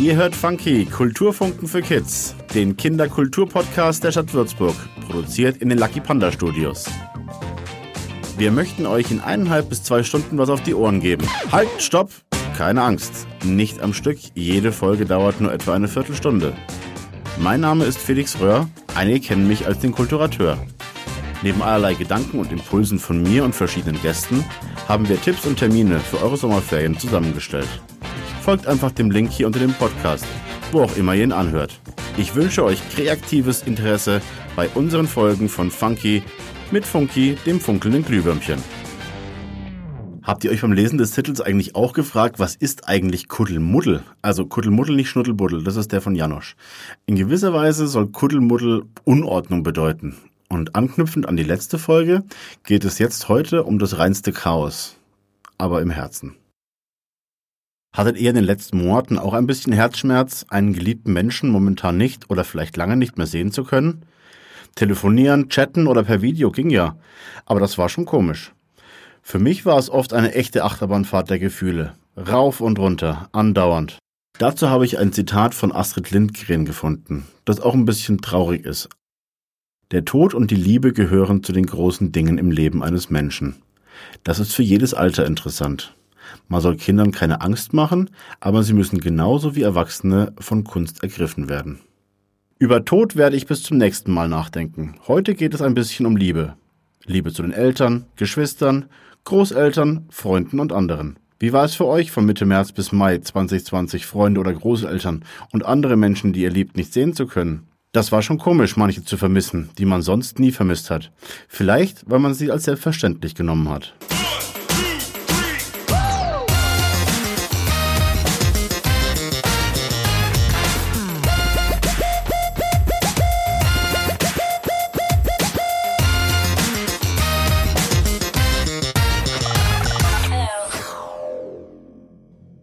Ihr hört Funky, Kulturfunken für Kids, den Kinderkulturpodcast der Stadt Würzburg, produziert in den Lucky Panda Studios. Wir möchten euch in eineinhalb bis zwei Stunden was auf die Ohren geben. Halt, stopp! Keine Angst, nicht am Stück, jede Folge dauert nur etwa eine Viertelstunde. Mein Name ist Felix Röhr, einige kennen mich als den Kulturateur. Neben allerlei Gedanken und Impulsen von mir und verschiedenen Gästen haben wir Tipps und Termine für eure Sommerferien zusammengestellt. Folgt einfach dem Link hier unter dem Podcast, wo auch immer ihr ihn anhört. Ich wünsche euch kreatives Interesse bei unseren Folgen von Funky mit Funky, dem funkelnden Glühwürmchen. Habt ihr euch beim Lesen des Titels eigentlich auch gefragt, was ist eigentlich Kuddelmuddel? Also Kuddelmuddel, nicht Schnuddelbuddel, das ist der von Janosch. In gewisser Weise soll Kuddelmuddel Unordnung bedeuten. Und anknüpfend an die letzte Folge geht es jetzt heute um das reinste Chaos. Aber im Herzen. Hattet ihr in den letzten Monaten auch ein bisschen Herzschmerz, einen geliebten Menschen momentan nicht oder vielleicht lange nicht mehr sehen zu können? Telefonieren, chatten oder per Video ging ja, aber das war schon komisch. Für mich war es oft eine echte Achterbahnfahrt der Gefühle. Rauf und runter, andauernd. Dazu habe ich ein Zitat von Astrid Lindgren gefunden, das auch ein bisschen traurig ist. Der Tod und die Liebe gehören zu den großen Dingen im Leben eines Menschen. Das ist für jedes Alter interessant. Man soll Kindern keine Angst machen, aber sie müssen genauso wie Erwachsene von Kunst ergriffen werden. Über Tod werde ich bis zum nächsten Mal nachdenken. Heute geht es ein bisschen um Liebe. Liebe zu den Eltern, Geschwistern, Großeltern, Freunden und anderen. Wie war es für euch von Mitte März bis Mai 2020, Freunde oder Großeltern und andere Menschen, die ihr liebt, nicht sehen zu können? Das war schon komisch, manche zu vermissen, die man sonst nie vermisst hat. Vielleicht, weil man sie als selbstverständlich genommen hat.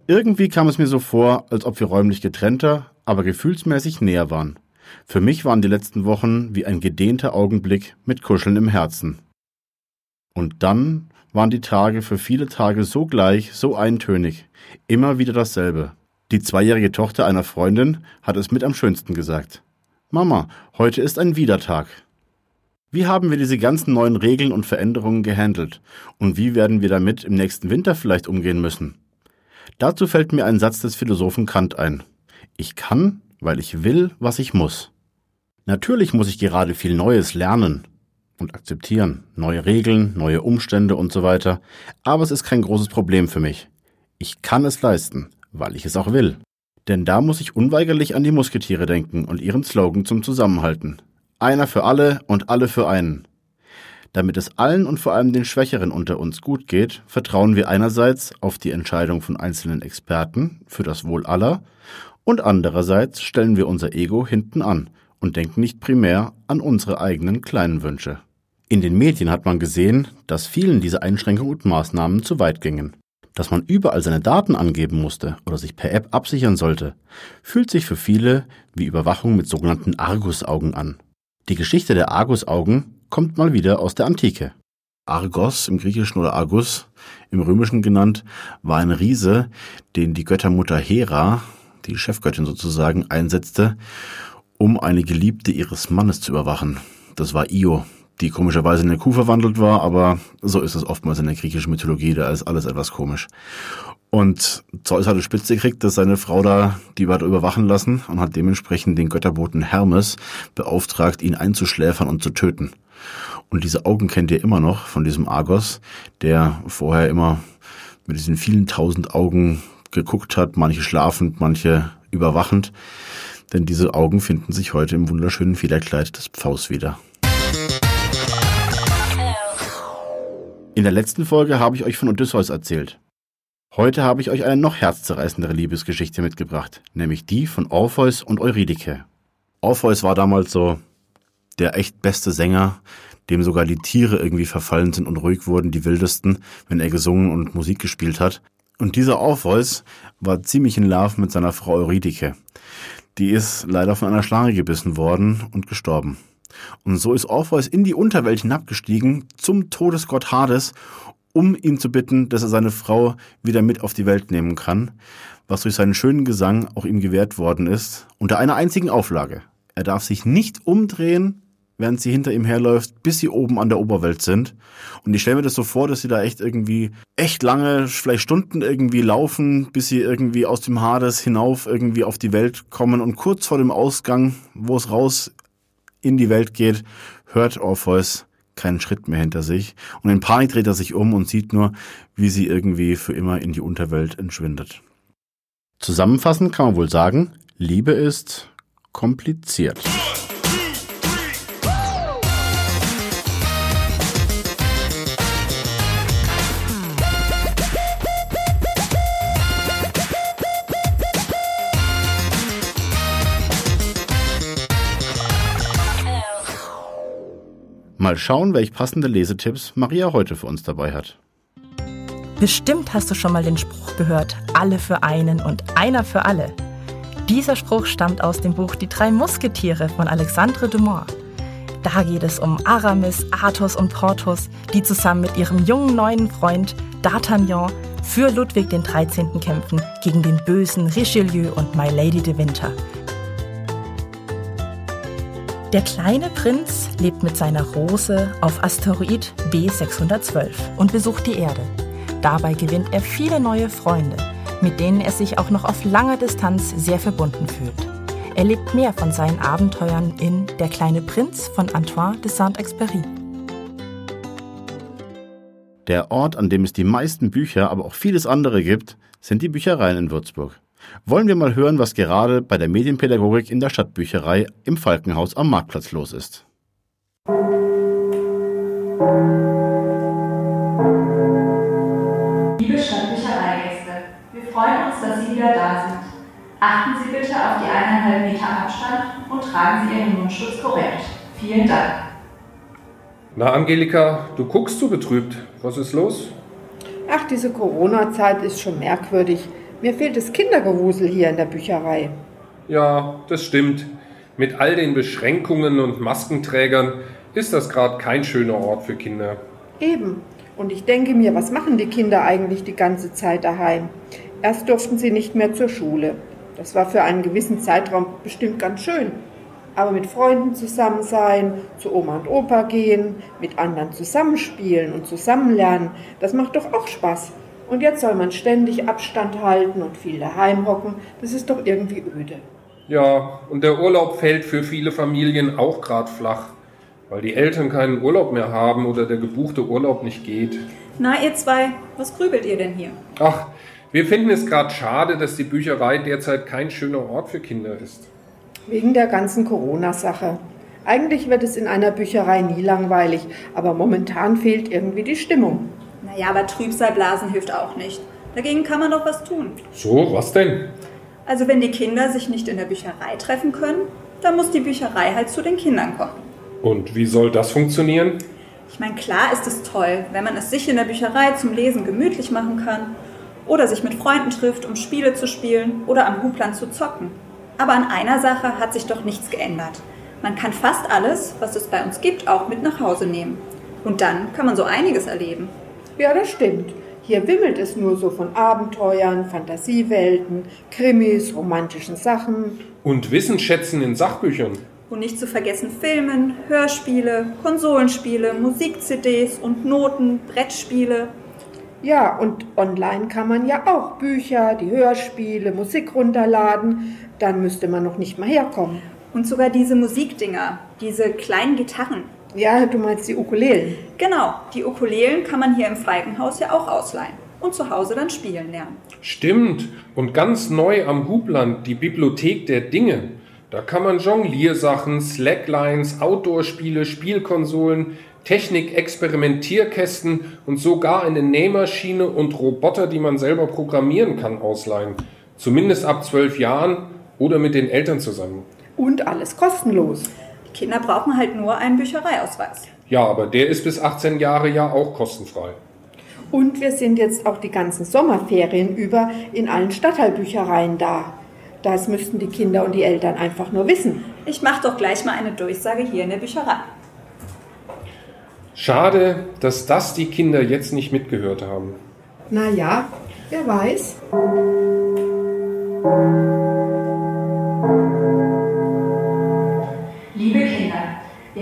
Irgendwie kam es mir so vor, als ob wir räumlich getrennter, aber gefühlsmäßig näher waren. Für mich waren die letzten Wochen wie ein gedehnter Augenblick mit Kuscheln im Herzen. Und dann waren die Tage für viele Tage so gleich, so eintönig, immer wieder dasselbe. Die zweijährige Tochter einer Freundin hat es mit am schönsten gesagt. Mama, heute ist ein Wiedertag. Wie haben wir diese ganzen neuen Regeln und Veränderungen gehandelt? Und wie werden wir damit im nächsten Winter vielleicht umgehen müssen? Dazu fällt mir ein Satz des Philosophen Kant ein. Ich kann, weil ich will, was ich muss. Natürlich muss ich gerade viel Neues lernen und akzeptieren, neue Regeln, neue Umstände und so weiter, aber es ist kein großes Problem für mich. Ich kann es leisten, weil ich es auch will. Denn da muss ich unweigerlich an die Musketiere denken und ihren Slogan zum Zusammenhalten. Einer für alle und alle für einen. Damit es allen und vor allem den Schwächeren unter uns gut geht, vertrauen wir einerseits auf die Entscheidung von einzelnen Experten für das Wohl aller und andererseits stellen wir unser Ego hinten an und denken nicht primär an unsere eigenen kleinen Wünsche. In den Medien hat man gesehen, dass vielen diese Einschränkungen und Maßnahmen zu weit gingen. Dass man überall seine Daten angeben musste oder sich per App absichern sollte, fühlt sich für viele wie Überwachung mit sogenannten Argusaugen an. Die Geschichte der Argusaugen kommt mal wieder aus der Antike. Argos im Griechischen oder Argus im Römischen genannt, war ein Riese, den die Göttermutter Hera, die Chefgöttin sozusagen, einsetzte, um eine Geliebte ihres Mannes zu überwachen. Das war Io, die komischerweise in eine Kuh verwandelt war, aber so ist es oftmals in der griechischen Mythologie, da ist alles etwas komisch. Und Zeus hatte Spitze gekriegt, dass seine Frau da die weiter überwachen lassen und hat dementsprechend den Götterboten Hermes beauftragt, ihn einzuschläfern und zu töten. Und diese Augen kennt ihr immer noch von diesem Argos, der vorher immer mit diesen vielen tausend Augen geguckt hat, manche schlafend, manche überwachend. Denn diese Augen finden sich heute im wunderschönen Federkleid des Pfaus wieder. In der letzten Folge habe ich euch von Odysseus erzählt. Heute habe ich euch eine noch herzzerreißendere Liebesgeschichte mitgebracht, nämlich die von Orpheus und Eurydike. Orpheus war damals so der echt beste Sänger, dem sogar die Tiere irgendwie verfallen sind und ruhig wurden, die wildesten, wenn er gesungen und Musik gespielt hat. Und dieser Orpheus war ziemlich in Love mit seiner Frau Eurydike. Die ist leider von einer Schlange gebissen worden und gestorben. Und so ist Orpheus in die Unterwelt hinabgestiegen zum Todesgott Hades, um ihn zu bitten, dass er seine Frau wieder mit auf die Welt nehmen kann, was durch seinen schönen Gesang auch ihm gewährt worden ist, unter einer einzigen Auflage. Er darf sich nicht umdrehen, während sie hinter ihm herläuft, bis sie oben an der Oberwelt sind. Und ich stelle mir das so vor, dass sie da echt irgendwie, echt lange, vielleicht Stunden irgendwie laufen, bis sie irgendwie aus dem Hades hinauf irgendwie auf die Welt kommen und kurz vor dem Ausgang, wo es raus in die Welt geht, hört Orpheus keinen Schritt mehr hinter sich und in Panik dreht er sich um und sieht nur, wie sie irgendwie für immer in die Unterwelt entschwindet. Zusammenfassend kann man wohl sagen, Liebe ist kompliziert. Mal schauen, welch passende Lesetipps Maria heute für uns dabei hat. Bestimmt hast du schon mal den Spruch gehört, alle für einen und einer für alle. Dieser Spruch stammt aus dem Buch Die drei Musketiere von Alexandre Dumas. Da geht es um Aramis, Athos und Porthos, die zusammen mit ihrem jungen neuen Freund D'Artagnan für Ludwig XIII. kämpfen gegen den bösen Richelieu und My Lady de Winter. Der kleine Prinz lebt mit seiner Rose auf Asteroid B612 und besucht die Erde. Dabei gewinnt er viele neue Freunde, mit denen er sich auch noch auf langer Distanz sehr verbunden fühlt. Er lebt mehr von seinen Abenteuern in Der kleine Prinz von Antoine de Saint-Exupéry. Der Ort, an dem es die meisten Bücher, aber auch vieles andere gibt, sind die Büchereien in Würzburg wollen wir mal hören, was gerade bei der Medienpädagogik in der Stadtbücherei im Falkenhaus am Marktplatz los ist. Liebe Stadtbüchereigäste, wir freuen uns, dass Sie wieder da sind. Achten Sie bitte auf die eineinhalb Meter Abstand und tragen Sie Ihren Mundschutz korrekt. Vielen Dank. Na, Angelika, du guckst so betrübt. Was ist los? Ach, diese Corona-Zeit ist schon merkwürdig. Mir fehlt das Kindergewusel hier in der Bücherei. Ja, das stimmt. Mit all den Beschränkungen und Maskenträgern ist das gerade kein schöner Ort für Kinder. Eben. Und ich denke mir, was machen die Kinder eigentlich die ganze Zeit daheim? Erst durften sie nicht mehr zur Schule. Das war für einen gewissen Zeitraum bestimmt ganz schön. Aber mit Freunden zusammen sein, zu Oma und Opa gehen, mit anderen zusammenspielen und zusammenlernen, das macht doch auch Spaß. Und jetzt soll man ständig Abstand halten und viel daheim hocken. Das ist doch irgendwie öde. Ja, und der Urlaub fällt für viele Familien auch gerade flach, weil die Eltern keinen Urlaub mehr haben oder der gebuchte Urlaub nicht geht. Na, ihr zwei, was grübelt ihr denn hier? Ach, wir finden es gerade schade, dass die Bücherei derzeit kein schöner Ort für Kinder ist. Wegen der ganzen Corona-Sache. Eigentlich wird es in einer Bücherei nie langweilig, aber momentan fehlt irgendwie die Stimmung. Naja, aber Trübsalblasen hilft auch nicht. Dagegen kann man doch was tun. So, was denn? Also wenn die Kinder sich nicht in der Bücherei treffen können, dann muss die Bücherei halt zu den Kindern kommen. Und wie soll das funktionieren? Ich meine, klar ist es toll, wenn man es sich in der Bücherei zum Lesen gemütlich machen kann oder sich mit Freunden trifft, um Spiele zu spielen oder am Huplan zu zocken. Aber an einer Sache hat sich doch nichts geändert. Man kann fast alles, was es bei uns gibt, auch mit nach Hause nehmen. Und dann kann man so einiges erleben. Ja, das stimmt. Hier wimmelt es nur so von Abenteuern, Fantasiewelten, Krimis, romantischen Sachen. Und Wissensschätzen in Sachbüchern. Und nicht zu vergessen Filmen, Hörspiele, Konsolenspiele, Musik-CDs und Noten, Brettspiele. Ja, und online kann man ja auch Bücher, die Hörspiele, Musik runterladen. Dann müsste man noch nicht mal herkommen. Und sogar diese Musikdinger, diese kleinen Gitarren, ja, du meinst die Ukulelen. Genau, die Ukulelen kann man hier im Falkenhaus ja auch ausleihen und zu Hause dann spielen lernen. Stimmt. Und ganz neu am Hubland die Bibliothek der Dinge. Da kann man Jongliersachen, Slacklines, Outdoor-Spiele, Spielkonsolen, Technik-Experimentierkästen und sogar eine Nähmaschine und Roboter, die man selber programmieren kann, ausleihen. Zumindest ab zwölf Jahren oder mit den Eltern zusammen. Und alles kostenlos. Kinder brauchen halt nur einen Büchereiausweis. Ja, aber der ist bis 18 Jahre ja auch kostenfrei. Und wir sind jetzt auch die ganzen Sommerferien über in allen Stadtteilbüchereien da. Das müssten die Kinder und die Eltern einfach nur wissen. Ich mache doch gleich mal eine Durchsage hier in der Bücherei. Schade, dass das die Kinder jetzt nicht mitgehört haben. Na ja, wer weiß.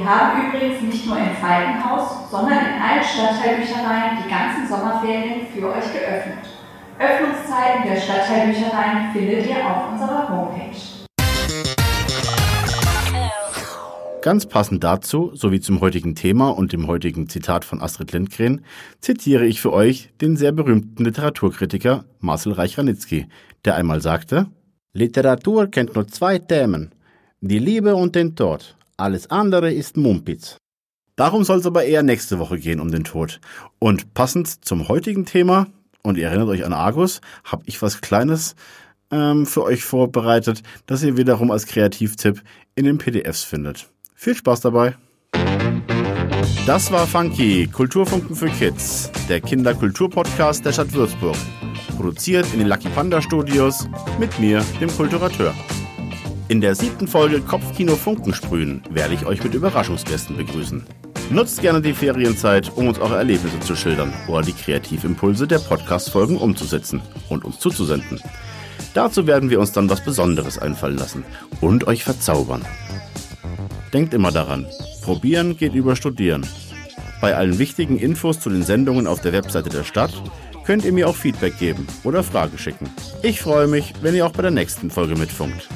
Haben übrigens nicht nur im Falkenhaus, sondern in allen Stadtteilbüchereien die ganzen Sommerferien für euch geöffnet. Öffnungszeiten der Stadtteilbüchereien findet ihr auf unserer Homepage. Ganz passend dazu, sowie zum heutigen Thema und dem heutigen Zitat von Astrid Lindgren, zitiere ich für euch den sehr berühmten Literaturkritiker Marcel Reich-Ranitzky, der einmal sagte, Literatur kennt nur zwei Themen, die Liebe und den Tod. Alles andere ist Mumpitz. Darum soll es aber eher nächste Woche gehen um den Tod. Und passend zum heutigen Thema, und ihr erinnert euch an Argus, habe ich was Kleines ähm, für euch vorbereitet, das ihr wiederum als Kreativtipp in den PDFs findet. Viel Spaß dabei! Das war Funky, Kulturfunken für Kids, der Kinderkulturpodcast der Stadt Würzburg. Produziert in den Lucky Panda Studios mit mir, dem Kulturateur. In der siebten Folge Kopfkino Funken sprühen werde ich euch mit Überraschungsgästen begrüßen. Nutzt gerne die Ferienzeit, um uns eure Erlebnisse zu schildern oder die Kreativimpulse der Podcast-Folgen umzusetzen und uns zuzusenden. Dazu werden wir uns dann was Besonderes einfallen lassen und euch verzaubern. Denkt immer daran, probieren geht über studieren. Bei allen wichtigen Infos zu den Sendungen auf der Webseite der Stadt könnt ihr mir auch Feedback geben oder Frage schicken. Ich freue mich, wenn ihr auch bei der nächsten Folge mitfunkt.